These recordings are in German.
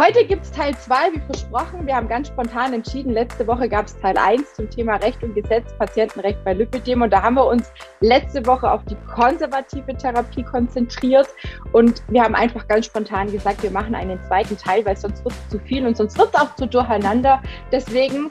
Heute gibt es Teil 2, wie versprochen. Wir haben ganz spontan entschieden. Letzte Woche gab es Teil 1 zum Thema Recht und Gesetz, Patientenrecht bei Lipidem. Und da haben wir uns letzte Woche auf die konservative Therapie konzentriert. Und wir haben einfach ganz spontan gesagt, wir machen einen zweiten Teil, weil sonst wird es zu viel und sonst wird es auch zu durcheinander. Deswegen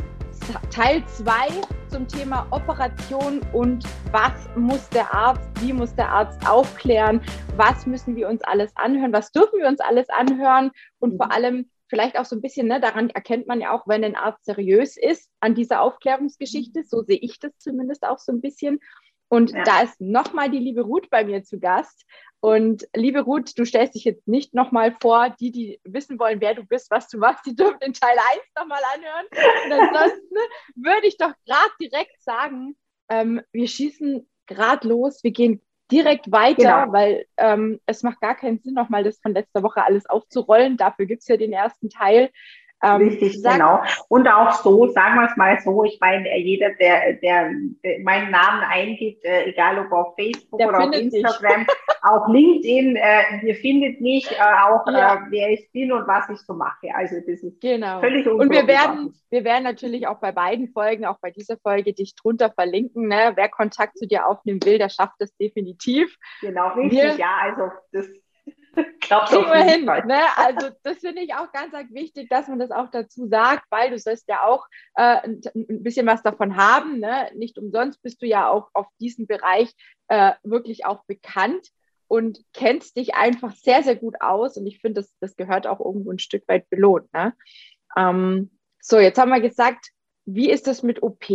Teil 2 zum Thema Operation und was muss der Arzt, wie muss der Arzt aufklären, was müssen wir uns alles anhören, was dürfen wir uns alles anhören und vor allem vielleicht auch so ein bisschen, ne, daran erkennt man ja auch, wenn ein Arzt seriös ist an dieser Aufklärungsgeschichte, so sehe ich das zumindest auch so ein bisschen. Und ja. da ist nochmal die liebe Ruth bei mir zu Gast. Und liebe Ruth, du stellst dich jetzt nicht nochmal vor, die, die wissen wollen, wer du bist, was du machst, die dürfen den Teil 1 nochmal anhören. Und ansonsten würde ich doch gerade direkt sagen, ähm, wir schießen gerade los, wir gehen direkt weiter, genau. weil ähm, es macht gar keinen Sinn, nochmal das von letzter Woche alles aufzurollen. Dafür gibt es ja den ersten Teil. Ähm, Richtig, genau. Und auch so, sagen wir es mal so, ich meine, jeder, der, der, der meinen Namen eingibt, äh, egal ob auf Facebook der oder auf Instagram, auch LinkedIn, äh, ihr findet mich, äh, auch ja. äh, wer ich bin und was ich so mache. Also das ist genau. völlig Und wir werden, wir werden natürlich auch bei beiden Folgen, auch bei dieser Folge, dich drunter verlinken. Ne? Wer Kontakt zu dir aufnehmen will, der schafft das definitiv. Genau, richtig, wir, ja. Also das Klappt Kriegen wir hin. Ne? Also das finde ich auch ganz, wichtig, dass man das auch dazu sagt, weil du sollst ja auch äh, ein, ein, bisschen was davon haben. Ne? Nicht umsonst bist du ja auch auf diesem Bereich äh, wirklich auch bekannt und kennst dich einfach sehr, sehr gut aus. Und ich finde, das, das gehört auch irgendwo ein Stück weit belohnt. Ne? Ähm, so, jetzt haben wir gesagt, wie ist das mit OP?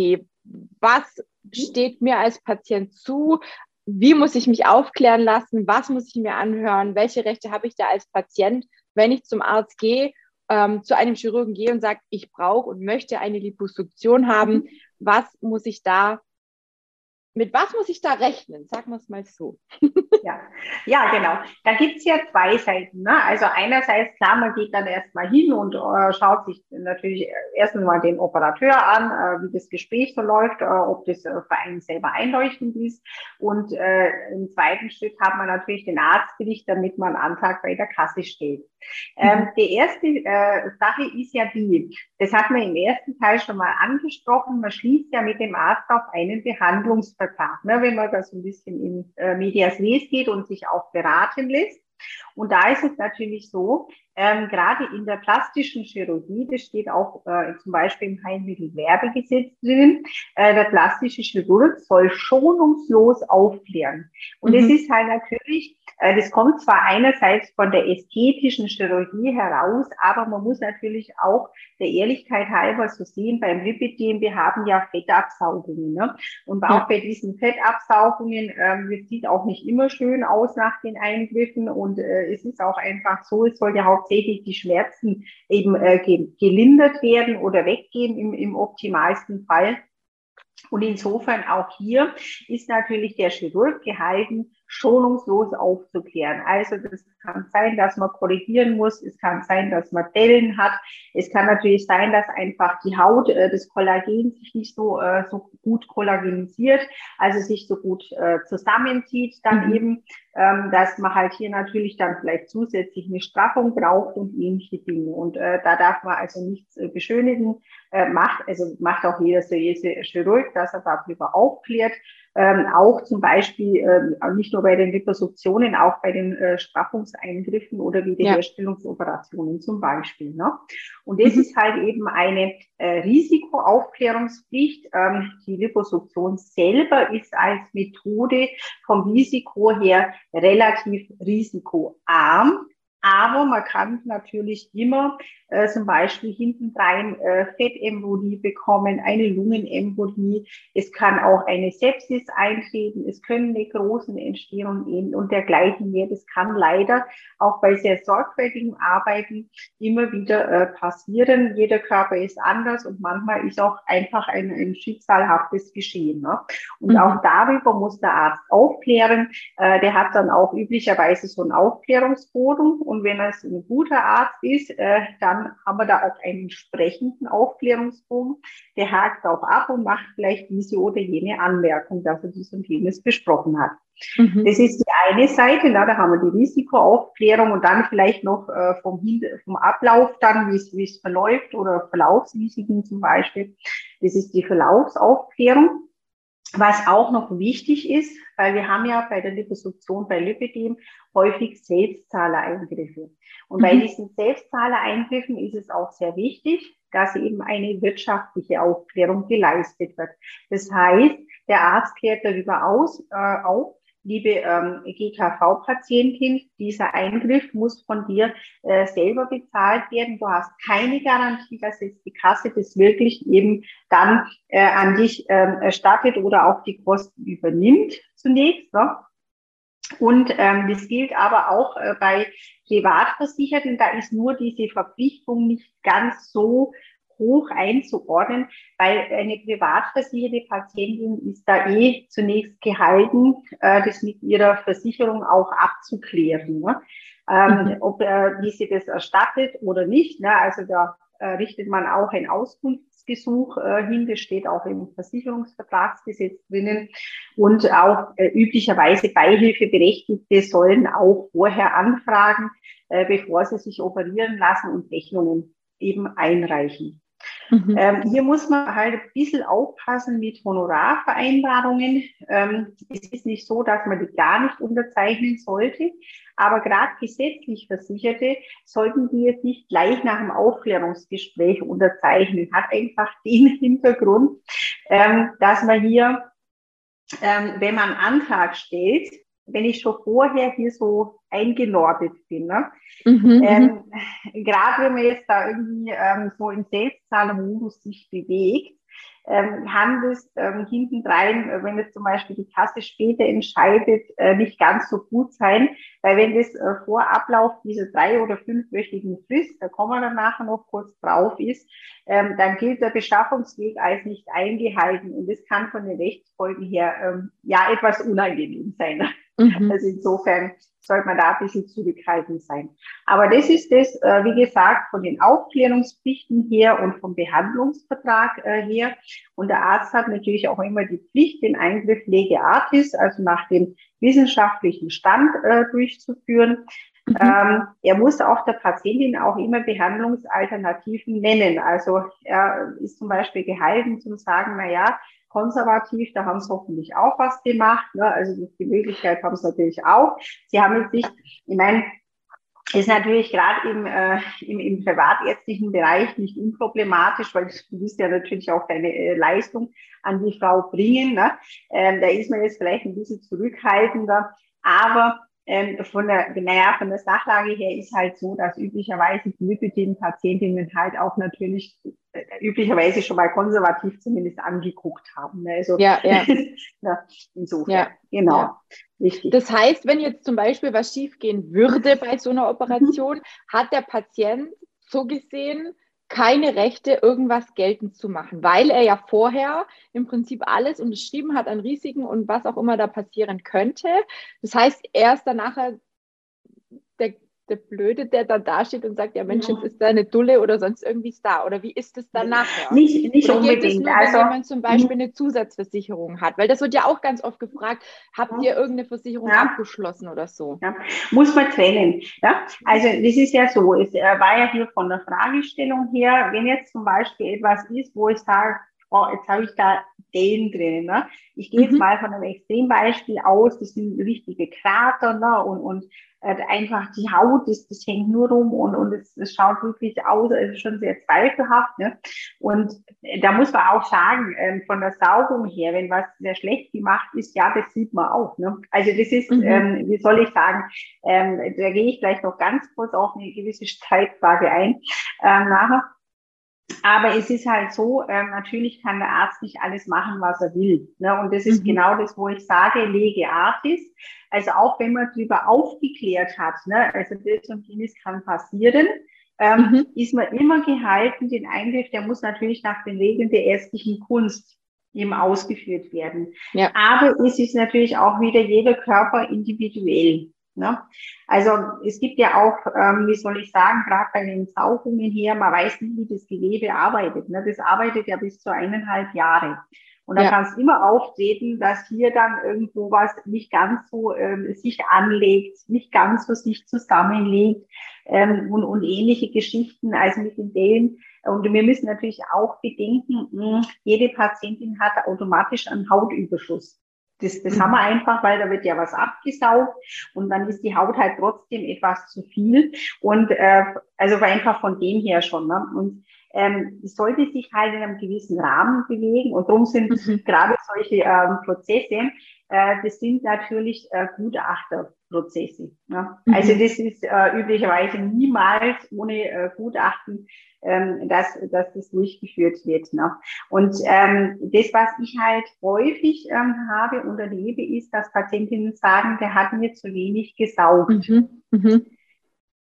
Was steht mir als Patient zu? Wie muss ich mich aufklären lassen, was muss ich mir anhören, welche Rechte habe ich da als Patient, wenn ich zum Arzt gehe, ähm, zu einem Chirurgen gehe und sage, ich brauche und möchte eine Liposuktion haben, mhm. was muss ich da mit was muss ich da rechnen? Sagen wir es mal so. ja. ja, genau. Da gibt es ja zwei Seiten. Ne? Also einerseits, klar, man geht dann erstmal hin und äh, schaut sich natürlich erst mal den Operateur an, äh, wie das Gespräch so läuft, äh, ob das äh, für einen selber einleuchtend ist. Und äh, im zweiten Schritt hat man natürlich den Arztbericht, damit man einen Antrag bei der Kasse stellt. Ähm, mhm. die erste äh, Sache ist ja die, das hat man im ersten Teil schon mal angesprochen, man schließt ja mit dem Arzt auf einen Behandlungsvertrag, ne, wenn man da so ein bisschen in äh, Medias Res geht und sich auch beraten lässt. Und da ist es natürlich so, ähm, gerade in der plastischen Chirurgie, das steht auch äh, zum Beispiel im Heilmittelwerbegesetz drin, äh, der plastische Chirurg soll schonungslos aufklären. Und mhm. es ist halt natürlich, das kommt zwar einerseits von der ästhetischen Chirurgie heraus, aber man muss natürlich auch der Ehrlichkeit halber so sehen, beim Lipidem, wir haben ja Fettabsaugungen. Ne? Und auch ja. bei diesen Fettabsaugungen, ähm, das sieht auch nicht immer schön aus nach den Eingriffen und äh, es ist auch einfach so, es soll ja hauptsächlich die Schmerzen eben äh, gelindert werden oder weggehen im, im optimalsten Fall. Und insofern auch hier ist natürlich der Chirurg gehalten, schonungslos aufzuklären. Also das kann sein, dass man korrigieren muss, es kann sein, dass man Dellen hat, es kann natürlich sein, dass einfach die Haut, äh, das Kollagen sich nicht so, äh, so gut kollagenisiert, also sich so gut äh, zusammenzieht, dann mhm. eben, ähm, dass man halt hier natürlich dann vielleicht zusätzlich eine Straffung braucht und ähnliche Dinge. Und äh, da darf man also nichts äh, beschönigen, äh, macht, also macht auch jeder seriöse Chirurg, dass er darüber aufklärt ähm, auch zum Beispiel ähm, nicht nur bei den Liposuktionen, auch bei den äh, Straffungseingriffen oder Wiederherstellungsoperationen ja. zum Beispiel. Ne? Und das mhm. ist halt eben eine äh, Risikoaufklärungspflicht. Ähm, die Liposuktion selber ist als Methode vom Risiko her relativ risikoarm. Aber man kann natürlich immer äh, zum Beispiel hintendrein äh, Fettembolie bekommen, eine Lungenembolie. Es kann auch eine Sepsis eintreten. Es können Nekrosen entstehen und, und dergleichen mehr. Das kann leider auch bei sehr sorgfältigem Arbeiten immer wieder äh, passieren. Jeder Körper ist anders und manchmal ist auch einfach ein, ein schicksalhaftes Geschehen. Ne? Und mhm. auch darüber muss der Arzt aufklären. Äh, der hat dann auch üblicherweise so einen Aufklärungsboden und wenn es ein guter Arzt ist, äh, dann haben wir da auch einen entsprechenden Aufklärungsbogen. Der hakt auch ab und macht vielleicht diese oder jene Anmerkung, dass er dies und jenes besprochen hat. Mhm. Das ist die eine Seite, na, da haben wir die Risikoaufklärung und dann vielleicht noch äh, vom, vom Ablauf dann, wie es, wie es verläuft oder Verlaufsrisiken zum Beispiel. Das ist die Verlaufsaufklärung. Was auch noch wichtig ist, weil wir haben ja bei der Liposuktion bei Lipidem häufig Selbstzahlereingriffe. Und mhm. bei diesen Selbstzahlereingriffen ist es auch sehr wichtig, dass eben eine wirtschaftliche Aufklärung geleistet wird. Das heißt, der Arzt klärt darüber aus, äh, auf, liebe ähm, GKV-Patientin, dieser Eingriff muss von dir äh, selber bezahlt werden. Du hast keine Garantie, dass jetzt die Kasse das wirklich eben dann äh, an dich ähm, erstattet oder auch die Kosten übernimmt zunächst. Ne? Und ähm, das gilt aber auch äh, bei Privatversicherten. Da ist nur diese Verpflichtung nicht ganz so hoch einzuordnen, weil eine privatversicherte Patientin ist da eh zunächst gehalten, äh, das mit ihrer Versicherung auch abzuklären. Ne? Ähm, mhm. Ob äh, wie sie das erstattet oder nicht. Ne? Also da äh, richtet man auch ein Auskunftsgesuch hin, das steht auch im Versicherungsvertragsgesetz drinnen. Und auch üblicherweise Beihilfeberechtigte sollen auch vorher anfragen, bevor sie sich operieren lassen und Rechnungen eben einreichen. Mhm. Ähm, hier muss man halt ein bisschen aufpassen mit Honorarvereinbarungen. Ähm, es ist nicht so, dass man die gar nicht unterzeichnen sollte, aber gerade gesetzlich Versicherte sollten die jetzt nicht gleich nach dem Aufklärungsgespräch unterzeichnen. Hat einfach den Hintergrund, ähm, dass man hier, ähm, wenn man einen Antrag stellt, wenn ich schon vorher hier so eingenordet bin. Ne? Mhm, ähm, Gerade wenn man jetzt da irgendwie ähm, so im Selbstzahlermodus sich bewegt, ähm, kann das ähm, hintendrein, äh, wenn jetzt zum Beispiel die Kasse später entscheidet, äh, nicht ganz so gut sein, weil wenn das äh, vor Ablauf dieser drei- oder fünfwöchigen Frist, da kommen wir dann nachher noch kurz drauf ist, ähm, dann gilt der Beschaffungsweg als nicht eingehalten und das kann von den Rechtsfolgen her ähm, ja etwas unangenehm sein. Mhm. Also insofern sollte man da ein bisschen zurückhaltend sein. Aber das ist das, äh, wie gesagt, von den Aufklärungspflichten her und vom Behandlungsvertrag äh, her. Und der Arzt hat natürlich auch immer die Pflicht, den Eingriff Lege Artis, also nach dem wissenschaftlichen Stand äh, durchzuführen. Mhm. Ähm, er muss auch der Patientin auch immer Behandlungsalternativen nennen. Also er ist zum Beispiel gehalten zu sagen, na ja, konservativ, da haben sie hoffentlich auch was gemacht. Ne? Also die Möglichkeit haben sie natürlich auch. Sie haben jetzt nicht, ich meine, ist natürlich gerade im, äh, im, im privatärztlichen Bereich nicht unproblematisch, weil du willst ja natürlich auch deine äh, Leistung an die Frau bringen. Ne? Ähm, da ist man jetzt vielleicht ein bisschen zurückhaltender, aber ähm, von der, naja, von der Sachlage her ist halt so, dass üblicherweise die Lipidem-Patientinnen halt auch natürlich äh, üblicherweise schon mal konservativ zumindest angeguckt haben. Ne? Also, ja, ja. ja, insofern, ja, genau. Ja. Richtig. Das heißt, wenn jetzt zum Beispiel was schiefgehen würde bei so einer Operation, hat der Patient so gesehen keine Rechte, irgendwas geltend zu machen, weil er ja vorher im Prinzip alles unterschrieben hat an Risiken und was auch immer da passieren könnte. Das heißt, er ist dann nachher der Blöde, der dann dasteht und sagt, ja Mensch, jetzt ist da eine Dulle oder sonst irgendwie da. Oder wie ist es dann nachher? Nicht, nicht oder unbedingt. Geht es nur, also, wenn jemand zum Beispiel eine Zusatzversicherung hat? Weil das wird ja auch ganz oft gefragt, habt ihr irgendeine Versicherung ja. abgeschlossen oder so? Ja. Muss man trennen. Ja? Also das ist ja so, es war ja hier von der Fragestellung her, wenn jetzt zum Beispiel etwas ist, wo ich sage, oh, jetzt habe ich da den drin. Ne? Ich gehe jetzt mhm. mal von einem Extrembeispiel aus, das sind richtige Krater ne? und, und äh, einfach die Haut, das, das hängt nur rum und, und es, es schaut wirklich aus, also schon sehr zweifelhaft. Ne? Und da muss man auch sagen, ähm, von der Saugung her, wenn was sehr schlecht gemacht ist, ja, das sieht man auch. Ne? Also das ist, mhm. ähm, wie soll ich sagen, ähm, da gehe ich gleich noch ganz kurz auf eine gewisse Streitfrage ein ähm, nachher. Aber es ist halt so, ähm, natürlich kann der Arzt nicht alles machen, was er will. Ne? Und das ist mhm. genau das, wo ich sage, lege Artis. Also auch wenn man darüber aufgeklärt hat, ne? also das und jenes kann passieren, ähm, mhm. ist man immer gehalten, den Eingriff, der muss natürlich nach den Regeln der ärztlichen Kunst eben ausgeführt werden. Ja. Aber es ist natürlich auch wieder jeder Körper individuell. Ne? Also es gibt ja auch, ähm, wie soll ich sagen, gerade bei den Saugungen hier, man weiß nicht, wie das Gewebe arbeitet. Ne? Das arbeitet ja bis zu eineinhalb Jahre. Und da ja. kann es immer auftreten, dass hier dann irgendwo was nicht ganz so ähm, sich anlegt, nicht ganz so sich zusammenlegt ähm, und, und ähnliche Geschichten, also mit den Dellen. Und wir müssen natürlich auch bedenken, mh, jede Patientin hat automatisch einen Hautüberschuss. Das, das mhm. haben wir einfach, weil da wird ja was abgesaugt und dann ist die Haut halt trotzdem etwas zu viel. Und äh, also einfach von dem her schon. Ne? Und ähm, sollte sich halt in einem gewissen Rahmen bewegen und darum sind mhm. gerade solche ähm, Prozesse, äh, das sind natürlich äh, Gutachterprozesse. Ne? Mhm. Also das ist äh, üblicherweise niemals ohne äh, Gutachten, ähm, dass, dass das durchgeführt wird. Ne? Und ähm, das, was ich halt häufig ähm, habe und erlebe, ist, dass Patientinnen sagen, der hat mir zu wenig gesaugt. Mhm. Mhm.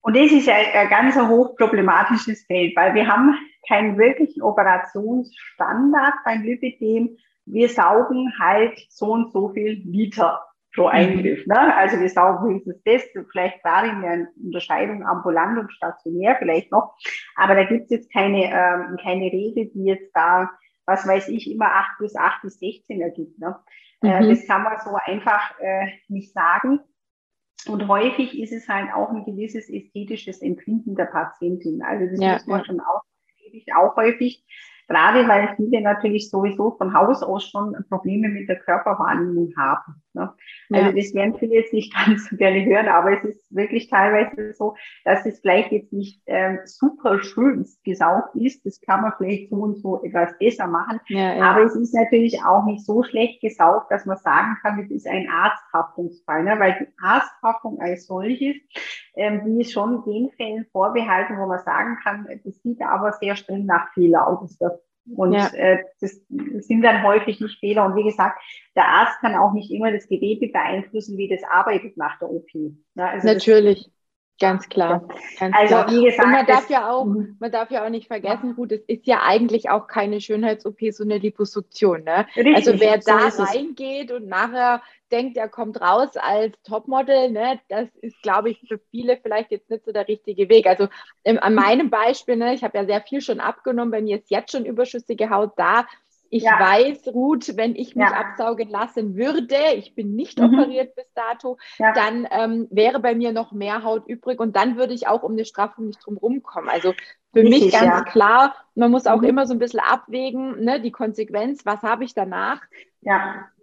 Und das ist ein, ein ganz hochproblematisches Feld, weil wir haben keinen wirklichen Operationsstandard beim Lipidem. Wir saugen halt so und so viel Liter pro mhm. Eingriff. Ne? Also wir saugen höchstens das, vielleicht darin eine Unterscheidung ambulant und stationär vielleicht noch. Aber da gibt es jetzt keine, ähm, keine Regel, die jetzt da, was weiß ich, immer 8 bis 8 bis 16 ergibt. Ne? Äh, mhm. das kann man so einfach äh, nicht sagen. Und häufig ist es halt auch ein gewisses ästhetisches Empfinden der Patientin. Also das ja, muss man ja. schon auch, auch häufig Gerade weil viele natürlich sowieso von Haus aus schon Probleme mit der Körperwahrnehmung haben. Ne? Also ja. das werden viele jetzt nicht ganz so gerne hören, aber es ist wirklich teilweise so, dass es vielleicht jetzt nicht ähm, super schön gesaugt ist. Das kann man vielleicht so und so etwas besser machen. Ja, ja. Aber es ist natürlich auch nicht so schlecht gesaugt, dass man sagen kann, es ist ein Arzthaftungsfall. Ne? Weil die Arzthaftung als solches, ähm, die ist schon den Fällen vorbehalten, wo man sagen kann, das sieht aber sehr streng nach Fehler aus. Und ja. äh, das sind dann häufig nicht Fehler. Und wie gesagt, der Arzt kann auch nicht immer das Gewebe beeinflussen, wie das arbeitet nach der OP. Ja, also Natürlich. Ganz klar. Ganz also klar. wie gesagt, und man darf ja auch, mhm. man darf ja auch nicht vergessen, gut, es ist ja eigentlich auch keine Schönheits-OP, so eine Liposuktion. Ne? Richtig, also wer so da reingeht und nachher denkt, er kommt raus als Topmodel, ne, das ist, glaube ich, für viele vielleicht jetzt nicht so der richtige Weg. Also ähm, an meinem Beispiel, ne, ich habe ja sehr viel schon abgenommen, bei mir ist jetzt schon überschüssige Haut da ich ja. weiß, Ruth, wenn ich mich ja. absaugen lassen würde, ich bin nicht mhm. operiert bis dato, ja. dann ähm, wäre bei mir noch mehr Haut übrig und dann würde ich auch um eine Straffung nicht drum rumkommen. Also für Richtig, mich ganz klar, man muss auch mhm. immer so ein bisschen abwägen, ne, die Konsequenz, was habe ich danach?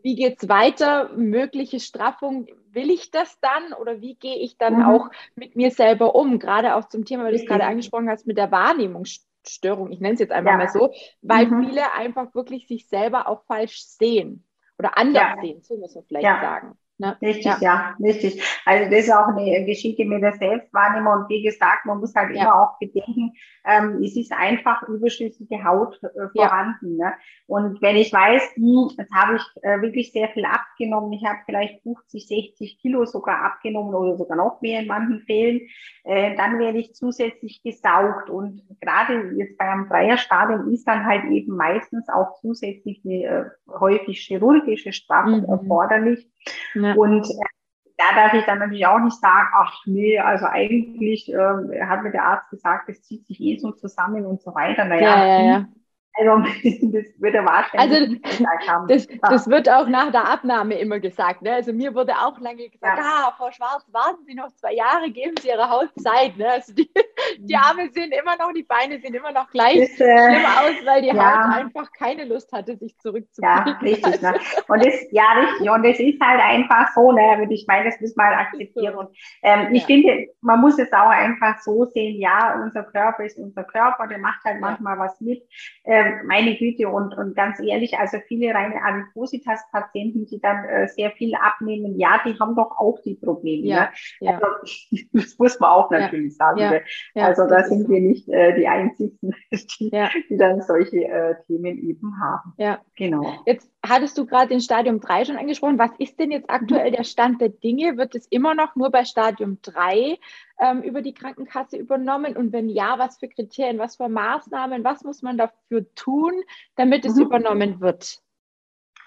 Wie geht es weiter? Mögliche Straffung, will ich das dann oder wie gehe ich dann mhm. auch mit mir selber um? Gerade auch zum Thema, weil du es gerade angesprochen hast, mit der Wahrnehmung Störung, ich nenne es jetzt einfach ja. mal so, weil mhm. viele einfach wirklich sich selber auch falsch sehen oder anders ja. sehen, so muss man vielleicht sagen. Ne? Richtig, ja. ja, richtig. Also das ist auch eine Geschichte mit der Selbstwahrnehmung. Und wie gesagt, man muss halt ja. immer auch bedenken, ähm, es ist einfach überschüssige Haut äh, vorhanden. Ja. Ne? Und wenn ich weiß, hm, jetzt habe ich äh, wirklich sehr viel abgenommen, ich habe vielleicht 50, 60 Kilo sogar abgenommen oder sogar noch mehr in manchen Fällen, äh, dann werde ich zusätzlich gesaugt. Und gerade jetzt bei einem Dreierstadium ist dann halt eben meistens auch zusätzlich eine äh, häufig chirurgische Strafe mhm. erforderlich. Ja. Und äh, da darf ich dann natürlich auch nicht sagen, ach nee, also eigentlich äh, hat mir der Arzt gesagt, das zieht sich eh so zusammen und so weiter. Naja, ja, ja, ja. Also das wird er wahrscheinlich also, haben. Das, das, wird auch nach der Abnahme immer gesagt. Ne? Also mir wurde auch lange gesagt, ja. ah, Frau Schwarz, warten Sie noch zwei Jahre, geben Sie Ihrer Haut Zeit. Ne? Also die, die mhm. Arme sehen immer noch, die Beine sehen immer noch gleich das, äh, schlimm aus, weil die ja. Haut einfach keine Lust hatte, sich zurückzuziehen. Ja, richtig. Ne? Und das, ja, richtig. Und es ist halt einfach so, ne? Und ich meine, das muss man halt akzeptieren. Und ähm, ich finde, man muss es auch einfach so sehen, ja, unser Körper ist unser Körper, der macht halt manchmal was mit. Ähm, meine Güte und, und ganz ehrlich, also viele reine Adipositas-Patienten, die dann äh, sehr viel abnehmen, ja, die haben doch auch die Probleme. Ja, ne? ja. Also, das muss man auch natürlich ja, sagen. Ja, also da sind wir nicht äh, die Einzigen, die, die dann solche äh, Themen eben haben. Ja, genau. Jetzt hattest du gerade den Stadium 3 schon angesprochen. Was ist denn jetzt aktuell der Stand der Dinge? Wird es immer noch nur bei Stadium 3 ähm, über die Krankenkasse übernommen? Und wenn ja, was für Kriterien, was für Maßnahmen, was muss man dafür tun, damit es mhm. übernommen wird?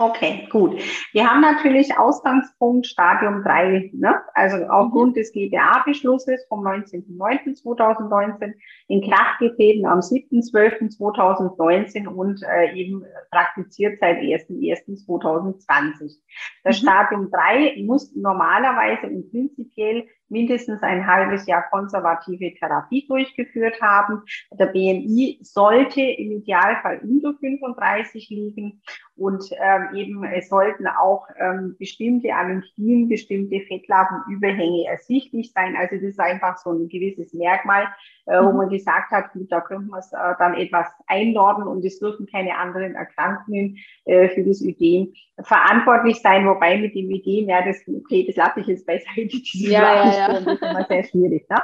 Okay, gut. Wir haben natürlich Ausgangspunkt Stadium 3, ne? also aufgrund des GBA-Beschlusses vom 19.09.2019 in Kraft getreten am 7.12.2019 und äh, eben praktiziert seit 1.1.2020. Das mhm. Stadium 3 muss normalerweise und prinzipiell mindestens ein halbes Jahr konservative Therapie durchgeführt haben. Der BMI sollte im Idealfall unter 35 liegen und ähm, eben es sollten auch ähm, bestimmte Anämphien, bestimmte Fettlappenüberhänge ersichtlich sein. Also das ist einfach so ein gewisses Merkmal, äh, wo mhm. man gesagt hat, gut, da könnte man es äh, dann etwas einordnen und es dürfen keine anderen Erkrankungen äh, für das Ödem verantwortlich sein, wobei mit dem Ödem, ja, das, okay, das lasse ich jetzt beiseite, ja, ja, ja. das ist immer sehr schwierig. Ne?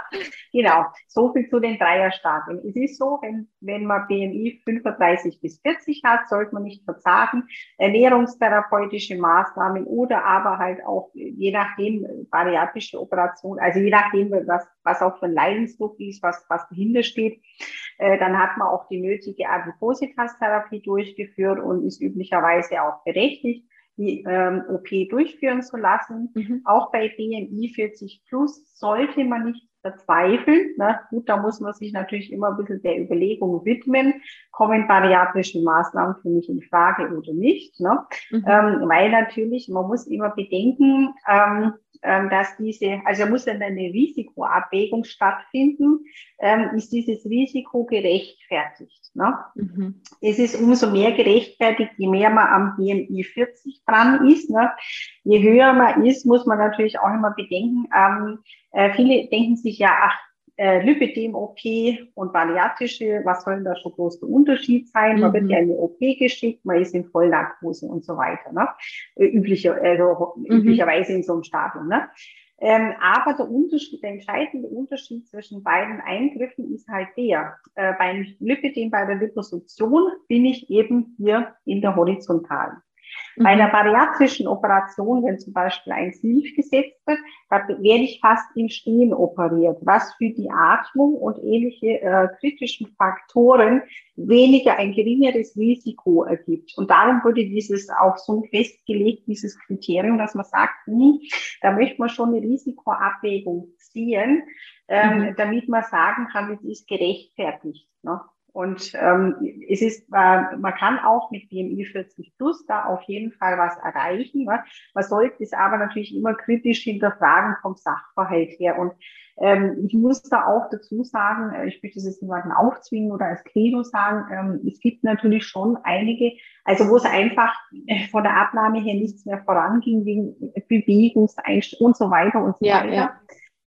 Genau, so viel zu den Dreierstadien. Es ist so, wenn, wenn man BMI 35 bis 40 hat, sollte man nicht verzagen, ernährungstherapeutische Maßnahmen oder aber halt auch, je nachdem, bariatrische Operation, also je nachdem, was, was auch für ein Leidensdruck ist, was, was dahinter steht, äh, dann hat man auch die nötige Adipositas-Therapie durchgeführt und ist üblicherweise auch berechtigt die ähm, OP durchführen zu lassen. Mhm. Auch bei BMI 40 plus sollte man nicht verzweifeln. Ne? Gut, da muss man sich natürlich immer ein bisschen der Überlegung widmen, kommen bariatrische Maßnahmen für mich in Frage oder nicht. Ne? Mhm. Ähm, weil natürlich, man muss immer bedenken, ähm, ähm, dass diese, also muss dann eine Risikoabwägung stattfinden, ähm, ist dieses Risiko gerechtfertigt. Ne? Mhm. Es ist umso mehr gerechtfertigt, je mehr man am BMI 40 dran ist. Ne? Je höher man ist, muss man natürlich auch immer bedenken, ähm, äh, viele denken sich ja, ach, äh, Lipidem-OP und bariatrische, was soll denn da schon groß der Unterschied sein? Man mhm. wird ja in eine OP geschickt, man ist in Vollnarkose und so weiter, ne? Äh, üblicher, also, mhm. üblicherweise in so einem Stadium. Ne? Ähm, aber der Unterschied, der entscheidende Unterschied zwischen beiden Eingriffen ist halt der, äh, beim Lipidem, bei der Liposuktion bin ich eben hier in der horizontalen. Bei einer mhm. bariatrischen Operation, wenn zum Beispiel ein Sleeve gesetzt wird, da werde ich fast im Stehen operiert, was für die Atmung und ähnliche äh, kritischen Faktoren weniger ein geringeres Risiko ergibt. Und darum wurde dieses auch so festgelegt, dieses Kriterium, dass man sagt, hm, da möchte man schon eine Risikoabwägung ziehen, ähm, mhm. damit man sagen kann, es ist gerechtfertigt. Ne? Und ähm, es ist, man kann auch mit BMI 40 plus da auf jeden Fall was erreichen. Ne? Man sollte es aber natürlich immer kritisch hinterfragen vom Sachverhalt her. Und ähm, ich muss da auch dazu sagen, äh, ich möchte es jetzt niemanden aufzwingen oder als Credo sagen, ähm, es gibt natürlich schon einige, also wo es einfach äh, von der Abnahme her nichts mehr voranging, wegen Bewegungseinstellung und so weiter und so ja, weiter. Ja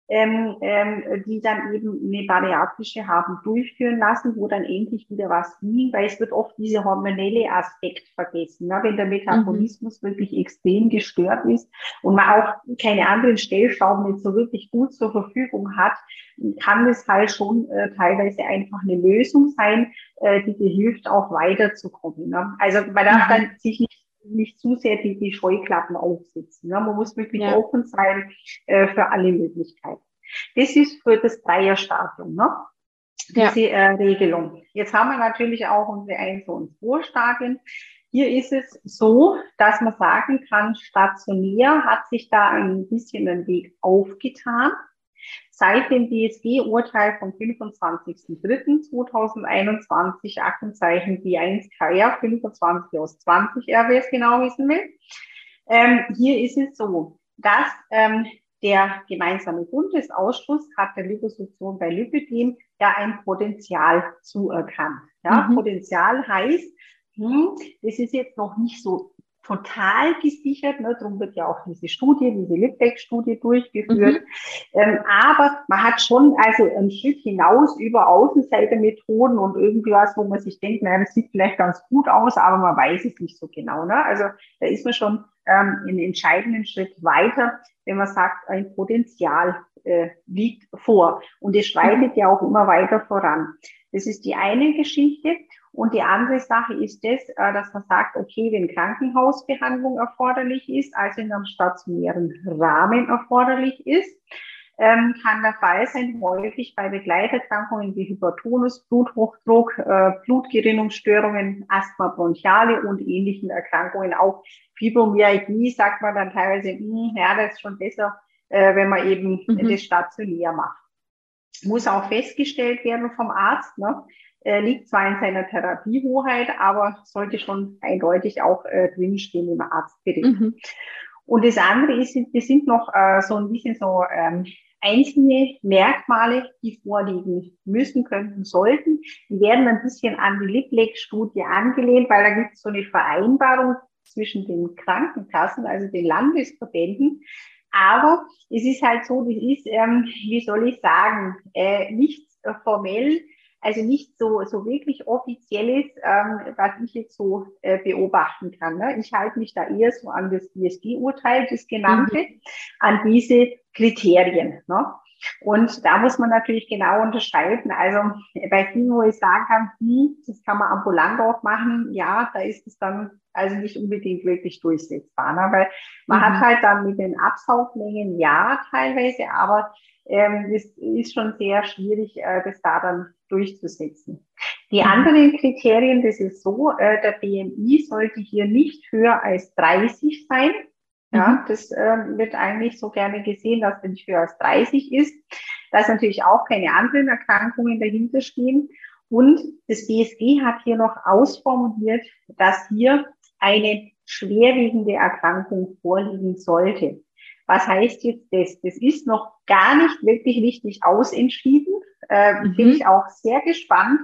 ähm, ähm, die dann eben eine bariatrische haben durchführen lassen, wo dann endlich wieder was ging, weil es wird oft dieser hormonelle Aspekt vergessen. Ne? Wenn der Metabolismus mhm. wirklich extrem gestört ist und man auch keine anderen Stellschrauben nicht so wirklich gut zur Verfügung hat, kann es halt schon äh, teilweise einfach eine Lösung sein, äh, die dir hilft, auch weiterzukommen. Ne? Also man darf mhm. dann sich nicht nicht zu sehr die, die Scheuklappen aufsitzen. Ja, man muss wirklich ja. offen sein äh, für alle Möglichkeiten. Das ist für das Dreierstadium, ne? diese ja. äh, Regelung. Jetzt haben wir natürlich auch unsere Einzel- und Vorstadien. Hier ist es so, dass man sagen kann, stationär hat sich da ein bisschen ein Weg aufgetan. Seit dem DSG-Urteil vom 25.03.2021 Aktenzeichen B1KR 25 aus 20 R, wer es genau wissen will. Ähm, hier ist es so, dass ähm, der gemeinsame Bundesausschuss hat der Liposuktion bei Lipidem ja ein Potenzial zuerkannt. Ja, mhm. Potenzial heißt, hm, das ist jetzt noch nicht so total gesichert. Ne? Darum wird ja auch diese Studie, diese Lipbeck-Studie durchgeführt. Mhm. Ähm, aber man hat schon also einen Schritt hinaus über Außenseitermethoden und irgendwas, wo man sich denkt, naja, das sieht vielleicht ganz gut aus, aber man weiß es nicht so genau. Ne? Also da ist man schon ähm, einen entscheidenden Schritt weiter, wenn man sagt, ein Potenzial äh, liegt vor. Und es schreitet mhm. ja auch immer weiter voran. Das ist die eine Geschichte. Und die andere Sache ist das, äh, dass man sagt, okay, wenn Krankenhausbehandlung erforderlich ist, also in einem stationären Rahmen erforderlich ist, ähm, kann der Fall sein, häufig bei Begleiterkrankungen wie Hypertonus, Bluthochdruck, äh, Blutgerinnungsstörungen, Asthma bronchiale und ähnlichen Erkrankungen. Auch Fibromyalgie sagt man dann teilweise, mh, hm, ja, das ist schon besser, äh, wenn man eben mhm. das stationär macht. Muss auch festgestellt werden vom Arzt, ne? Er liegt zwar in seiner Therapiehoheit, aber sollte schon eindeutig auch äh, drinstehen im Arztbericht. Mhm. Und das andere ist, das sind noch äh, so ein bisschen so ähm, einzelne Merkmale, die vorliegen müssen, könnten, sollten. Die werden ein bisschen an die Liplec-Studie angelehnt, weil da gibt es so eine Vereinbarung zwischen den Krankenkassen, also den Landesverbänden. Aber es ist halt so, das ist, ähm, wie soll ich sagen, äh, nicht formell also nicht so, so wirklich offizielles, ähm, was ich jetzt so äh, beobachten kann. Ne? Ich halte mich da eher so an das ISG-Urteil, das genannte, mhm. an diese Kriterien. Ne? Und da muss man natürlich genau unterscheiden. Also bei vielen, wo ich sagen kann, hm, das kann man ambulant auch machen, ja, da ist es dann also nicht unbedingt wirklich durchsetzbar. Ne? Weil man mhm. hat halt dann mit den Absaugmengen ja teilweise, aber ähm, es ist schon sehr schwierig, äh, das da dann durchzusetzen. Die mhm. anderen Kriterien, das ist so, äh, der BMI sollte hier nicht höher als 30 sein. Ja, mhm. das äh, wird eigentlich so gerne gesehen, dass er nicht höher als 30 ist. Dass natürlich auch keine anderen Erkrankungen dahinter stehen. Und das BSG hat hier noch ausformuliert, dass hier eine schwerwiegende Erkrankung vorliegen sollte. Was heißt jetzt das? Das ist noch gar nicht wirklich richtig ausentschieden. Äh, mhm. Bin ich auch sehr gespannt,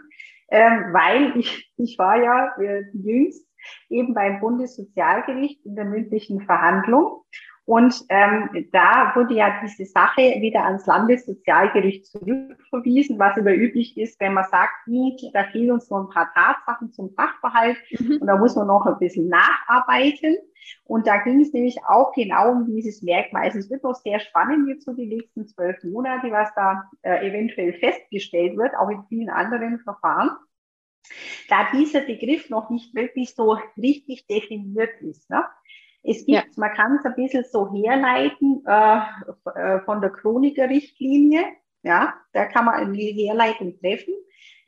äh, weil ich, ich war ja äh, jüngst eben beim Bundessozialgericht in der mündlichen Verhandlung. Und ähm, da wurde ja diese Sache wieder ans Landessozialgericht zurückverwiesen, was immer üblich ist, wenn man sagt, hm, da fehlen uns noch ein paar Tatsachen zum Sachverhalt mhm. und da muss man noch ein bisschen nacharbeiten. Und da ging es nämlich auch genau um dieses Merkmal. Also es wird noch sehr spannend jetzt so die nächsten zwölf Monate, was da äh, eventuell festgestellt wird, auch in vielen anderen Verfahren. Da dieser Begriff noch nicht wirklich so richtig definiert ist. Ne? Es gibt, ja. man kann es ein bisschen so herleiten äh, äh von der Chroniker-Richtlinie. Ja, da kann man eine Herleitung treffen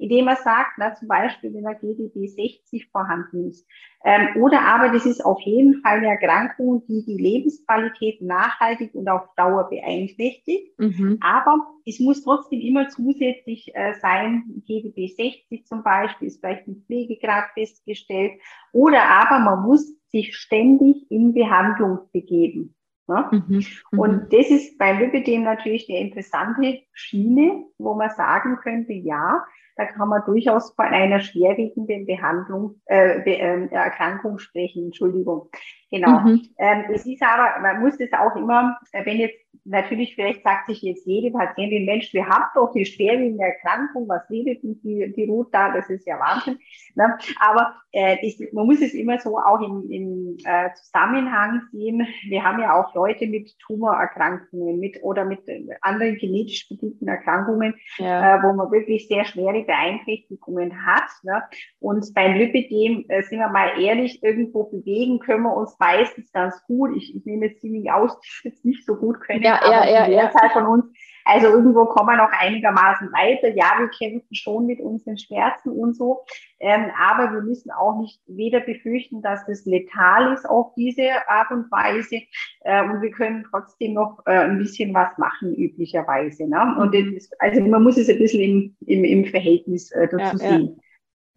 indem er sagt, na, zum Beispiel, wenn er GDB 60 vorhanden ist. Ähm, oder aber das ist auf jeden Fall eine Erkrankung, die die Lebensqualität nachhaltig und auf Dauer beeinträchtigt. Mhm. Aber es muss trotzdem immer zusätzlich äh, sein, GDB 60 zum Beispiel ist vielleicht ein Pflegegrad festgestellt. Oder aber man muss sich ständig in Behandlung begeben. Ne? Mhm, mhm, und das ist beim Lipidem natürlich eine interessante Schiene, wo man sagen könnte, ja, da kann man durchaus von einer schwerwiegenden Behandlung, äh, Be äh, Erkrankung sprechen. Entschuldigung. Genau. Mhm. Ähm, es ist aber, man muss das auch immer, äh, wenn jetzt natürlich vielleicht sagt sich jetzt jede Patientin, Mensch, wir haben doch die schwerwiegende Erkrankung, was redet denn die, die Ruth da? Das ist ja Wahnsinn. Ne? Aber äh, das, man muss es immer so auch im, im äh, Zusammenhang sehen. Wir haben ja auch Leute mit Tumorerkrankungen mit oder mit anderen genetisch bedingten Erkrankungen, ja. äh, wo man wirklich sehr schwere Beeinträchtigungen hat. Ne? Und beim Lipidem, äh, sind wir mal ehrlich, irgendwo bewegen können wir uns meistens ganz gut. Ich, ich nehme jetzt ziemlich aus, jetzt nicht so gut können, ja, aber ja, die Mehrzahl ja. von uns also irgendwo kommen wir noch einigermaßen weiter. Ja, wir kämpfen schon mit unseren Schmerzen und so. Ähm, aber wir müssen auch nicht weder befürchten, dass das letal ist auf diese Art und Weise. Äh, und wir können trotzdem noch äh, ein bisschen was machen, üblicherweise. Ne? Und mhm. das, also man muss es ein bisschen im, im, im Verhältnis äh, dazu ja, sehen. Ja.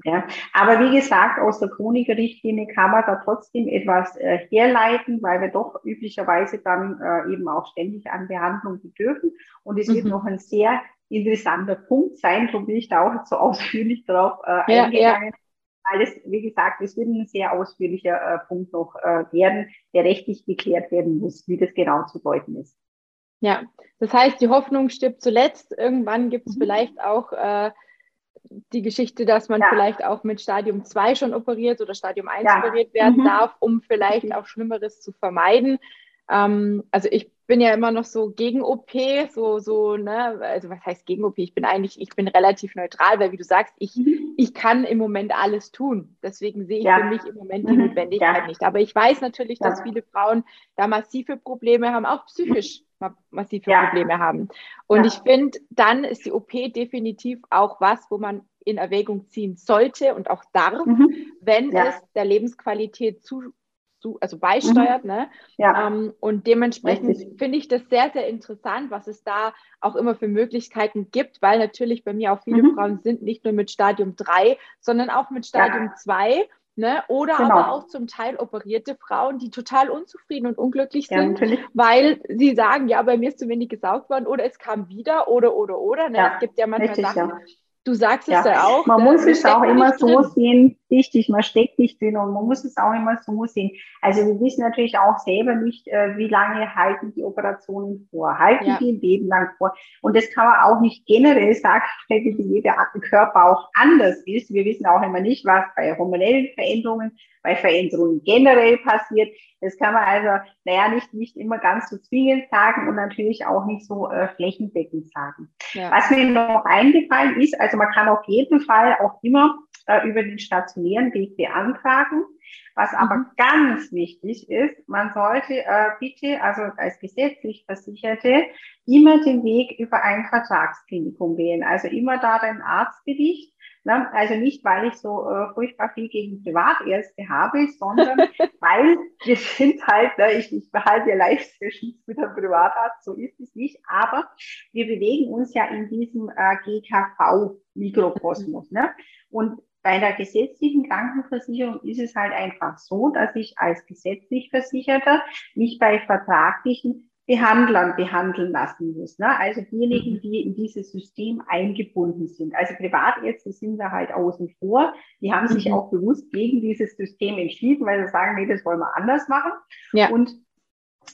Ja, aber wie gesagt, aus der Chronikerrichtlinie kann man da trotzdem etwas äh, herleiten, weil wir doch üblicherweise dann äh, eben auch ständig an Behandlung bedürfen. Und es mhm. wird noch ein sehr interessanter Punkt sein, so bin ich da auch so ausführlich darauf äh, ja, eingegangen. Ja. Weil es, wie gesagt, es wird ein sehr ausführlicher äh, Punkt noch äh, werden, der rechtlich geklärt werden muss, wie das genau zu deuten ist. Ja, das heißt, die Hoffnung stirbt zuletzt. Irgendwann gibt es mhm. vielleicht auch äh, die Geschichte, dass man ja. vielleicht auch mit Stadium 2 schon operiert oder Stadium 1 ja. operiert werden mhm. darf, um vielleicht auch Schlimmeres zu vermeiden. Ähm, also ich bin ja immer noch so gegen OP, so, so, ne, also was heißt gegen OP? Ich bin eigentlich, ich bin relativ neutral, weil wie du sagst, ich, mhm. ich kann im Moment alles tun. Deswegen sehe ich ja. für mich im Moment die mhm. Notwendigkeit ja. nicht. Aber ich weiß natürlich, dass viele Frauen da massive Probleme haben, auch psychisch massive. Probleme haben. Und ich finde, dann ist die OP definitiv auch was, wo man in Erwägung ziehen sollte und auch darf, mhm. wenn es der Lebensqualität zu zu, also beisteuert. Mhm. Ne? Ja. Ähm, und dementsprechend finde ich das sehr, sehr interessant, was es da auch immer für Möglichkeiten gibt, weil natürlich bei mir auch viele mhm. Frauen sind, nicht nur mit Stadium 3, sondern auch mit Stadium ja. 2. Ne? Oder genau. aber auch zum Teil operierte Frauen, die total unzufrieden und unglücklich sind, ja, weil sie sagen, ja, bei mir ist zu wenig gesaugt worden oder es kam wieder oder oder oder. Ne? Ja, es gibt ja manchmal richtig, Sachen, ja. Du sagst es ja auch. Man ne? muss es auch immer so drin. sehen, richtig, man steckt nicht drin und man muss es auch immer so sehen. Also wir wissen natürlich auch selber nicht, äh, wie lange halten die Operationen vor, halten ja. die ein Leben lang vor. Und das kann man auch nicht generell sagen, weil jeder Körper auch anders ist. Wir wissen auch immer nicht, was bei hormonellen Veränderungen, bei Veränderungen generell passiert. Das kann man also, naja, nicht, nicht immer ganz so zwingend sagen und natürlich auch nicht so äh, flächendeckend sagen. Ja. Was mir noch eingefallen ist, also man kann auf jeden Fall auch immer äh, über den stationären Weg beantragen. Was aber mhm. ganz wichtig ist, man sollte äh, bitte, also als gesetzlich Versicherte, immer den Weg über ein Vertragsklinikum wählen. Also immer da den Arztbericht Ne? Also nicht, weil ich so äh, furchtbar viel gegen Privatärzte habe, sondern weil wir sind halt, ne, ich, ich behalte ja Live-Sessions mit einem Privatarzt, so ist es nicht, aber wir bewegen uns ja in diesem äh, GKV-Mikrokosmos. Ne? Und bei der gesetzlichen Krankenversicherung ist es halt einfach so, dass ich als gesetzlich Versicherter mich bei vertraglichen Behandlern behandeln lassen muss. Ne? Also diejenigen, mhm. die in dieses System eingebunden sind. Also Privatärzte sind da halt außen vor. Die haben sich mhm. auch bewusst gegen dieses System entschieden, weil sie sagen, nee, das wollen wir anders machen. Ja. Und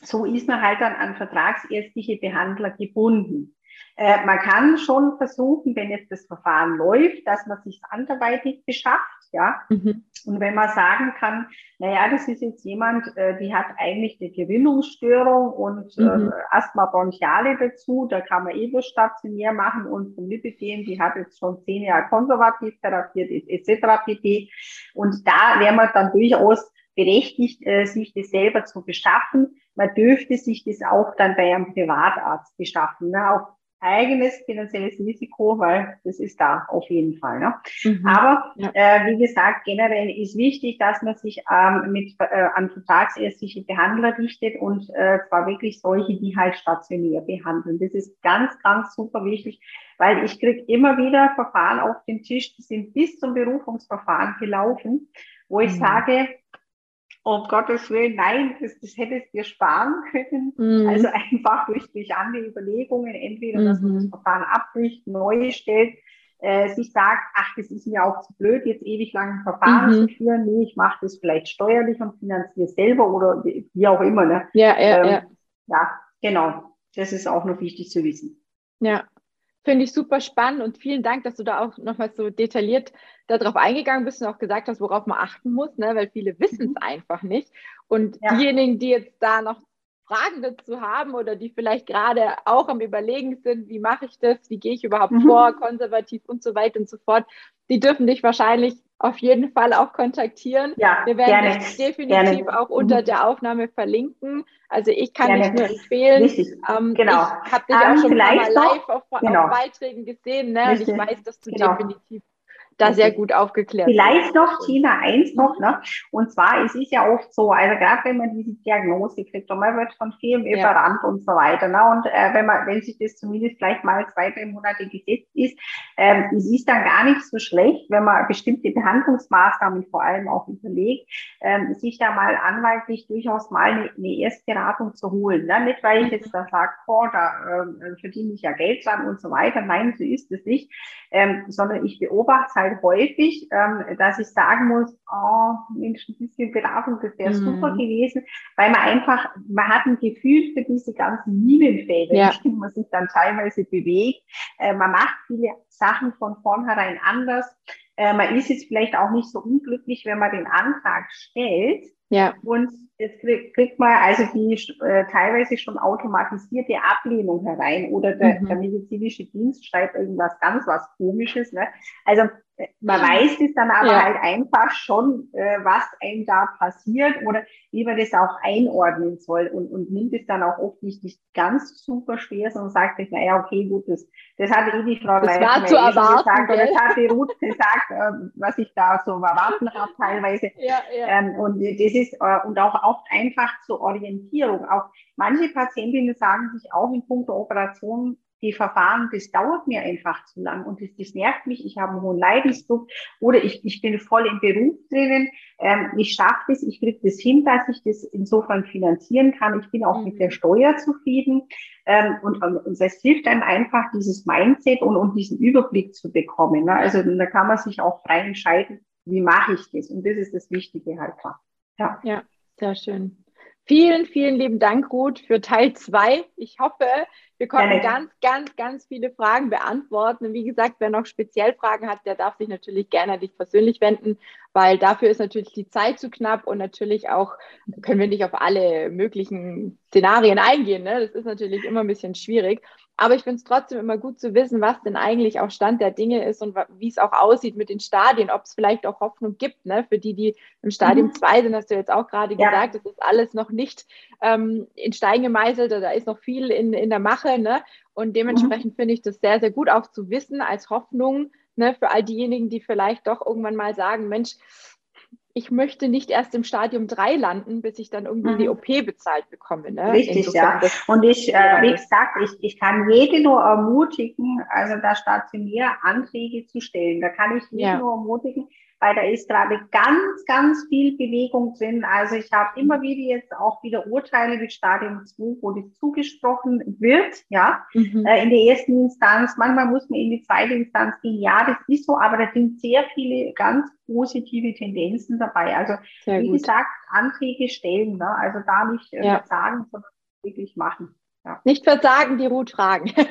so ist man halt dann an vertragsärztliche Behandler gebunden. Äh, man kann schon versuchen, wenn jetzt das Verfahren läuft, dass man sich anderweitig beschafft, ja. Mhm. Und wenn man sagen kann, naja, das ist jetzt jemand, äh, die hat eigentlich eine Gerinnungsstörung und äh, mhm. äh, Asthma bronchiale dazu, da kann man eh stationär machen und vom Lipidem, die hat jetzt schon zehn Jahre konservativ therapiert, etc. pp. Und da wäre man dann durchaus berechtigt, äh, sich das selber zu beschaffen. Man dürfte sich das auch dann bei einem Privatarzt beschaffen. Ne? Auch eigenes finanzielles Risiko, weil das ist da auf jeden Fall. Ne? Mhm. Aber ja. äh, wie gesagt, generell ist wichtig, dass man sich ähm, mit äh, an vertragsärztliche Behandler richtet und äh, zwar wirklich solche, die halt stationär behandeln. Das ist ganz, ganz super wichtig, weil ich kriege immer wieder Verfahren auf den Tisch, die sind bis zum Berufungsverfahren gelaufen, wo ich mhm. sage, um Gottes Willen, nein, das, das hättest du dir sparen können. Mhm. Also einfach durch, durch andere Überlegungen, entweder, dass man das mhm. Verfahren abbricht, neu stellt, äh, sich sagt, ach, das ist mir auch zu blöd, jetzt ewig lang ein Verfahren mhm. zu führen. Nee, ich mache das vielleicht steuerlich und finanziere selber oder wie auch immer. Ne? Ja, ja, ähm, ja. Ja, genau. Das ist auch noch wichtig zu wissen. Ja, Finde ich super spannend und vielen Dank, dass du da auch nochmal so detailliert darauf eingegangen bist und auch gesagt hast, worauf man achten muss, ne? weil viele wissen es mhm. einfach nicht. Und ja. diejenigen, die jetzt da noch Fragen dazu haben oder die vielleicht gerade auch am Überlegen sind, wie mache ich das, wie gehe ich überhaupt mhm. vor, konservativ und so weiter und so fort, die dürfen dich wahrscheinlich auf jeden Fall auch kontaktieren. Ja, Wir werden gerne, dich definitiv gerne. auch unter mhm. der Aufnahme verlinken. Also ich kann gerne. dich nur empfehlen. Ähm, genau. Ich habe dich ähm, auch schon mal live auf, genau. auf, Beiträgen gesehen ne? und ich weiß, dass du genau. definitiv da sehr gut aufgeklärt. Vielleicht noch, Tina, eins noch, ne? Und zwar, es ist ja oft so, also gerade wenn man diese Diagnose kriegt und man wird von vielen ja. überrannt und so weiter, ne? Und äh, wenn man, wenn sich das zumindest vielleicht mal zwei, drei Monate gesetzt ist, ähm, es ist dann gar nicht so schlecht, wenn man bestimmte Behandlungsmaßnahmen vor allem auch überlegt, ähm, sich da mal anwaltlich durchaus mal eine, eine erste Beratung zu holen. Ne? Nicht, weil ich jetzt da sage, boah, da äh, verdiene ich ja Geld dran und so weiter. Nein, so ist es nicht, ähm, sondern ich beobachte halt halt häufig, ähm, dass ich sagen muss, oh, Mensch, ein bisschen Beratung, das wäre mhm. super gewesen, weil man einfach, man hat ein Gefühl für diese ganzen Minenfelder, ja. in denen man sich dann teilweise bewegt. Äh, man macht viele Sachen von vornherein anders. Äh, man ist jetzt vielleicht auch nicht so unglücklich, wenn man den Antrag stellt, Ja. Und jetzt kriegt, kriegt man also die äh, teilweise schon automatisierte Ablehnung herein oder der, mhm. der medizinische Dienst schreibt irgendwas ganz was Komisches. Ne? Also man weiß es dann aber ja. halt einfach schon, äh, was einem da passiert oder wie man das auch einordnen soll und, und nimmt es dann auch oft nicht, nicht ganz super schwer, sondern sagt sich, naja, okay, gut, das, das hat eh die Frau das Leitner war zu erwarten, gesagt, oder das hat die Ruth gesagt, äh, was ich da so erwarten habe teilweise. Ja, ja. Ähm, und das ist, äh, und auch oft einfach zur Orientierung. Auch manche Patientinnen sagen sich auch in puncto Operation, die Verfahren, das dauert mir einfach zu lang und das, das nervt mich, ich habe einen hohen Leidensdruck oder ich, ich bin voll im Beruf drinnen, ähm, ich schaffe das, ich kriege das hin, dass ich das insofern finanzieren kann, ich bin auch mhm. mit der Steuer zufrieden ähm, und, und das hilft einem einfach, dieses Mindset und, und diesen Überblick zu bekommen. Ne? Also da kann man sich auch frei entscheiden, wie mache ich das und das ist das Wichtige halt. Ja, ja sehr schön. Vielen, vielen lieben Dank, Ruth, für Teil zwei. Ich hoffe, wir konnten ja, ganz, ganz, ganz viele Fragen beantworten. Und wie gesagt, wer noch speziell Fragen hat, der darf sich natürlich gerne an dich persönlich wenden, weil dafür ist natürlich die Zeit zu knapp und natürlich auch können wir nicht auf alle möglichen Szenarien eingehen. Ne? Das ist natürlich immer ein bisschen schwierig. Aber ich finde es trotzdem immer gut zu wissen, was denn eigentlich auch Stand der Dinge ist und wie es auch aussieht mit den Stadien, ob es vielleicht auch Hoffnung gibt, ne? für die, die im Stadium 2 mhm. sind, hast du jetzt auch gerade ja. gesagt, das ist alles noch nicht ähm, in Stein gemeißelt, da ist noch viel in, in der Mache. Ne? Und dementsprechend mhm. finde ich das sehr, sehr gut auch zu wissen als Hoffnung ne, für all diejenigen, die vielleicht doch irgendwann mal sagen, Mensch, ich möchte nicht erst im Stadium 3 landen, bis ich dann irgendwie mhm. die OP bezahlt bekomme. Ne? Richtig, Insofern, ja. Und ich, äh, wie gesagt, ich, ich kann jede nur ermutigen, also da stationär Anträge zu stellen. Da kann ich jede ja. nur ermutigen, weil da ist gerade ganz, ganz viel Bewegung drin. Also ich habe immer wieder jetzt auch wieder Urteile mit Stadium 2, wo das zugesprochen wird, ja, mhm. äh, in der ersten Instanz. Manchmal muss man in die zweite Instanz gehen. Ja, das ist so, aber da sind sehr viele ganz positive Tendenzen dabei. Also sehr wie gut. gesagt, Anträge stellen, ne? also da nicht äh, ja. versagen, sondern wirklich machen. Ja. Nicht versagen, die Ruth fragen.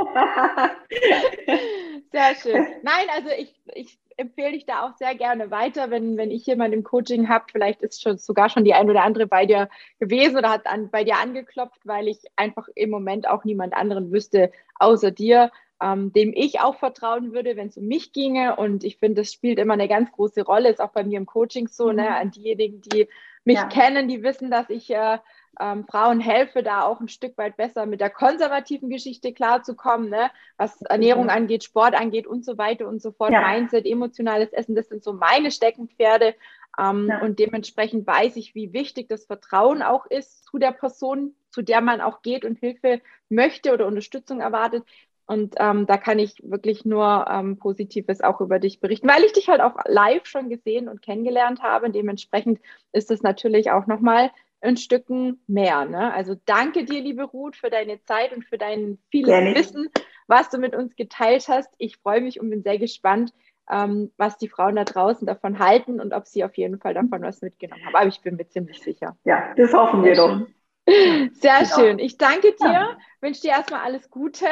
Sehr schön. Nein, also ich, ich empfehle dich da auch sehr gerne weiter, wenn, wenn ich jemanden im Coaching habe. Vielleicht ist schon sogar schon die ein oder andere bei dir gewesen oder hat an, bei dir angeklopft, weil ich einfach im Moment auch niemand anderen wüsste außer dir, ähm, dem ich auch vertrauen würde, wenn es um mich ginge. Und ich finde, das spielt immer eine ganz große Rolle, ist auch bei mir im Coaching so, ne? mhm. ne? an diejenigen, die mich ja. kennen, die wissen, dass ich äh, ähm, Frauen helfe, da auch ein Stück weit besser mit der konservativen Geschichte klarzukommen, ne? was Ernährung mhm. angeht, Sport angeht und so weiter und so fort, ja. Mindset, emotionales Essen, das sind so meine Steckenpferde. Ähm, ja. Und dementsprechend weiß ich, wie wichtig das Vertrauen auch ist zu der Person, zu der man auch geht und Hilfe möchte oder Unterstützung erwartet. Und ähm, da kann ich wirklich nur ähm, Positives auch über dich berichten, weil ich dich halt auch live schon gesehen und kennengelernt habe. Und dementsprechend ist es natürlich auch nochmal ein Stücken mehr. Ne? Also danke dir, liebe Ruth, für deine Zeit und für dein vieles Gerne. Wissen, was du mit uns geteilt hast. Ich freue mich und bin sehr gespannt, ähm, was die Frauen da draußen davon halten und ob sie auf jeden Fall davon was mitgenommen haben. Aber ich bin mir ziemlich sicher. Ja, das hoffen wir doch. Sehr genau. schön. Ich danke dir, ja. wünsche dir erstmal alles Gute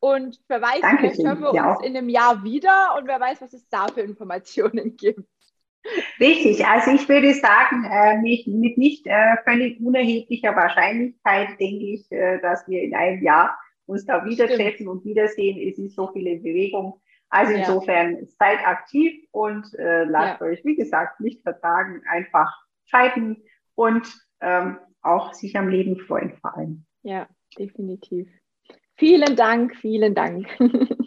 und wer weiß, vielleicht hören wir uns in einem Jahr wieder und wer weiß, was es da für Informationen gibt. Richtig, also ich würde sagen, äh, mit, mit nicht äh, völlig unerheblicher Wahrscheinlichkeit denke ich, äh, dass wir in einem Jahr uns da wieder Stimmt. treffen und wiedersehen. Es ist so viele Bewegung. Also insofern ja. seid aktiv und äh, lasst ja. euch, wie gesagt, nicht vertragen, einfach schalten und ähm, auch sich am Leben freuen vor allem. Ja, definitiv. Vielen Dank, vielen Dank.